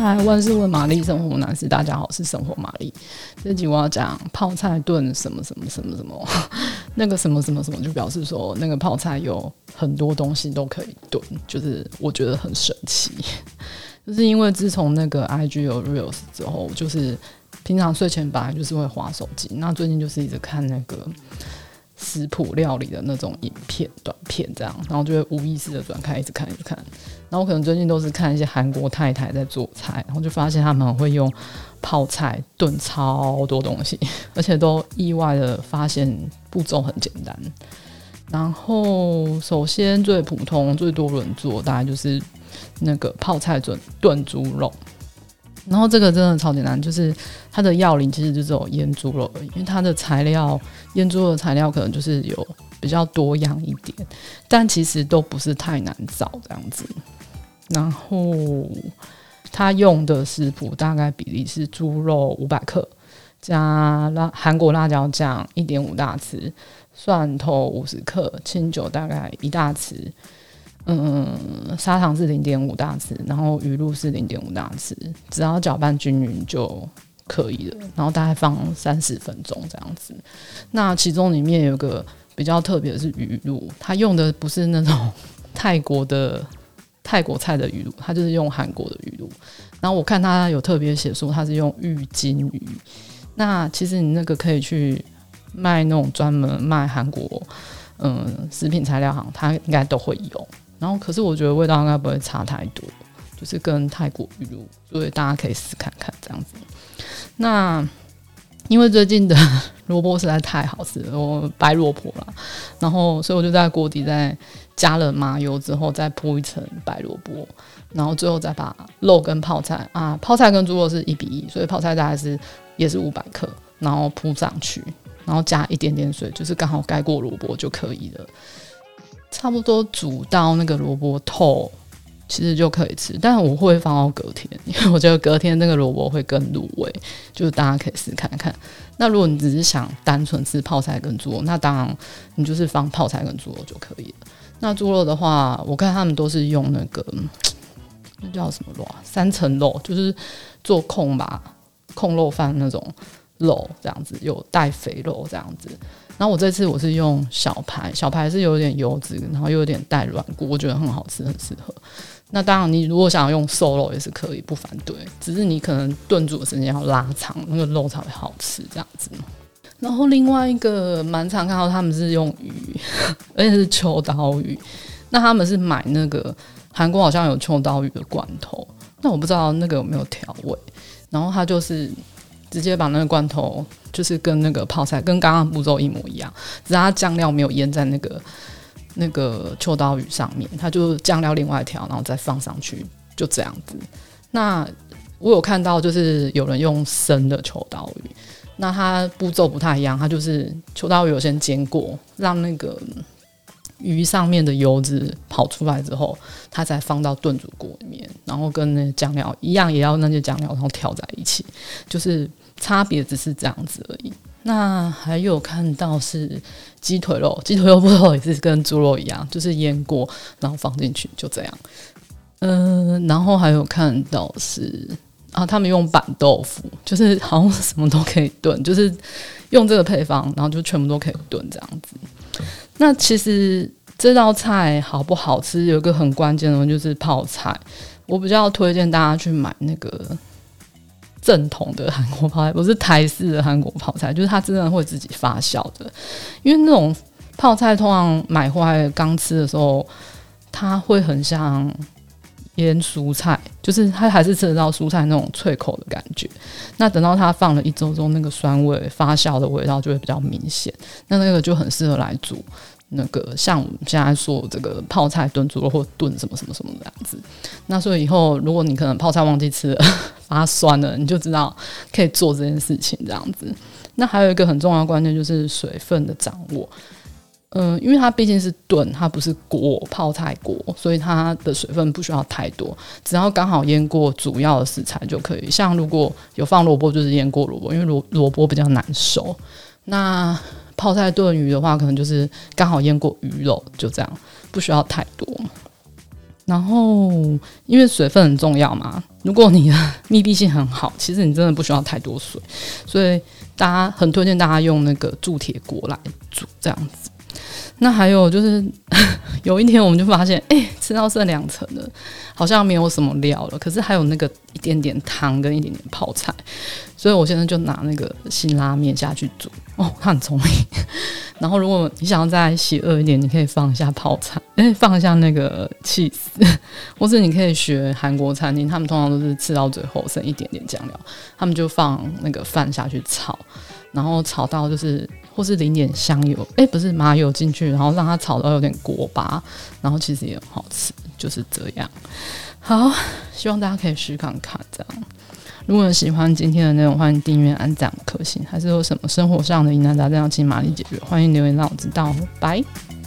嗨，万事问玛丽，生活难事。大家好，我是生活玛丽。这集我要讲泡菜炖什么什么什么什么，那个什么什么什么，就表示说那个泡菜有很多东西都可以炖，就是我觉得很神奇。就是因为自从那个 IG 有 Reels 之后，就是平常睡前本来就是会滑手机，那最近就是一直看那个。食谱料理的那种影片短片，这样，然后就会无意识的转开，一直看，一直看。然后我可能最近都是看一些韩国太太在做菜，然后就发现他们会用泡菜炖超多东西，而且都意外的发现步骤很简单。然后首先最普通、最多人做，大概就是那个泡菜炖炖猪肉。然后这个真的超简单，就是它的要领其实就只有腌猪肉而已，因为它的材料腌猪肉的材料可能就是有比较多样一点，但其实都不是太难找这样子。然后它用的食谱大概比例是猪肉五百克加辣韩国辣椒酱一点五大匙，蒜头五十克，清酒大概一大匙。嗯，砂糖是零点五大匙，然后鱼露是零点五大匙，只要搅拌均匀就可以了。然后大概放三十分钟这样子。那其中里面有个比较特别的是鱼露，它用的不是那种泰国的泰国菜的鱼露，它就是用韩国的鱼露。然后我看它有特别写说它是用玉金鱼。那其实你那个可以去卖那种专门卖韩国嗯食品材料行，它应该都会有。然后，可是我觉得味道应该不会差太多，就是跟泰国鱼露，所以大家可以试看看这样子。那因为最近的 萝卜实在太好吃了，我白萝卜啦，然后所以我就在锅底再加了麻油之后，再铺一层白萝卜，然后最后再把肉跟泡菜啊，泡菜跟猪肉是一比一，所以泡菜大概是也是五百克，然后铺上去，然后加一点点水，就是刚好盖过萝卜就可以了。差不多煮到那个萝卜透，其实就可以吃。但我会放到隔天，因为我觉得隔天那个萝卜会更入味。就是大家可以试看看。那如果你只是想单纯吃泡菜跟猪肉，那当然你就是放泡菜跟猪肉就可以了。那猪肉的话，我看他们都是用那个那叫什么肉啊？三层肉，就是做控吧，控肉饭那种肉，这样子有带肥肉这样子。然后我这次我是用小排，小排是有点油脂，然后又有点带软骨，我觉得很好吃，很适合。那当然，你如果想要用瘦肉也是可以，不反对。只是你可能炖煮的时间要拉长，那个肉才会好吃这样子。然后另外一个蛮常看到他们是用鱼，而且是秋刀鱼。那他们是买那个韩国好像有秋刀鱼的罐头，那我不知道那个有没有调味。然后它就是。直接把那个罐头，就是跟那个泡菜跟刚刚步骤一模一样，只是它酱料没有腌在那个那个秋刀鱼上面，它就酱料另外调，然后再放上去，就这样子。那我有看到，就是有人用生的秋刀鱼，那它步骤不太一样，它就是秋刀鱼有先煎过，让那个。鱼上面的油脂跑出来之后，它再放到炖煮锅里面，然后跟那酱料一样，也要那些酱料然后调在一起，就是差别只是这样子而已。那还有看到是鸡腿肉，鸡腿肉不知道也是跟猪肉一样，就是腌过然后放进去就这样。嗯、然后还有看到是啊，他们用板豆腐，就是好像什么都可以炖，就是用这个配方，然后就全部都可以炖这样子。那其实这道菜好不好吃，有一个很关键的就是泡菜。我比较推荐大家去买那个正统的韩国泡菜，不是台式的韩国泡菜，就是它真的会自己发酵的。因为那种泡菜通常买回来刚吃的时候，它会很像腌蔬菜，就是它还是吃得到蔬菜那种脆口的感觉。那等到它放了一周之后，那个酸味发酵的味道就会比较明显。那那个就很适合来煮那个像我们现在说这个泡菜炖猪肉或炖什么什么什么这样子。那所以以后如果你可能泡菜忘记吃了，发酸了，你就知道可以做这件事情这样子。那还有一个很重要的关键就是水分的掌握。嗯，因为它毕竟是炖，它不是锅泡菜锅，所以它的水分不需要太多，只要刚好腌过主要的食材就可以。像如果有放萝卜，就是腌过萝卜，因为萝萝卜比较难熟。那泡菜炖鱼的话，可能就是刚好腌过鱼肉，就这样，不需要太多。然后因为水分很重要嘛，如果你的 密闭性很好，其实你真的不需要太多水，所以大家很推荐大家用那个铸铁锅来煮这样子。那还有就是，有一天我们就发现，哎、吃到剩两层了，好像没有什么料了。可是还有那个一点点汤跟一点点泡菜，所以我现在就拿那个辛拉面下去煮。哦，他很聪明。然后如果你想要再邪恶一点，你可以放一下泡菜，哎、放一下那个起司，或者你可以学韩国餐厅，他们通常都是吃到最后剩一点点酱料，他们就放那个饭下去炒。然后炒到就是，或是淋点香油，哎，不是麻油进去，然后让它炒到有点锅巴，然后其实也很好吃，就是这样。好，希望大家可以试看看这样。如果喜欢今天的内容，欢迎订阅、按赞、颗星，还是有什么生活上的疑难杂症要请玛丽解决，欢迎留言让我知道。拜。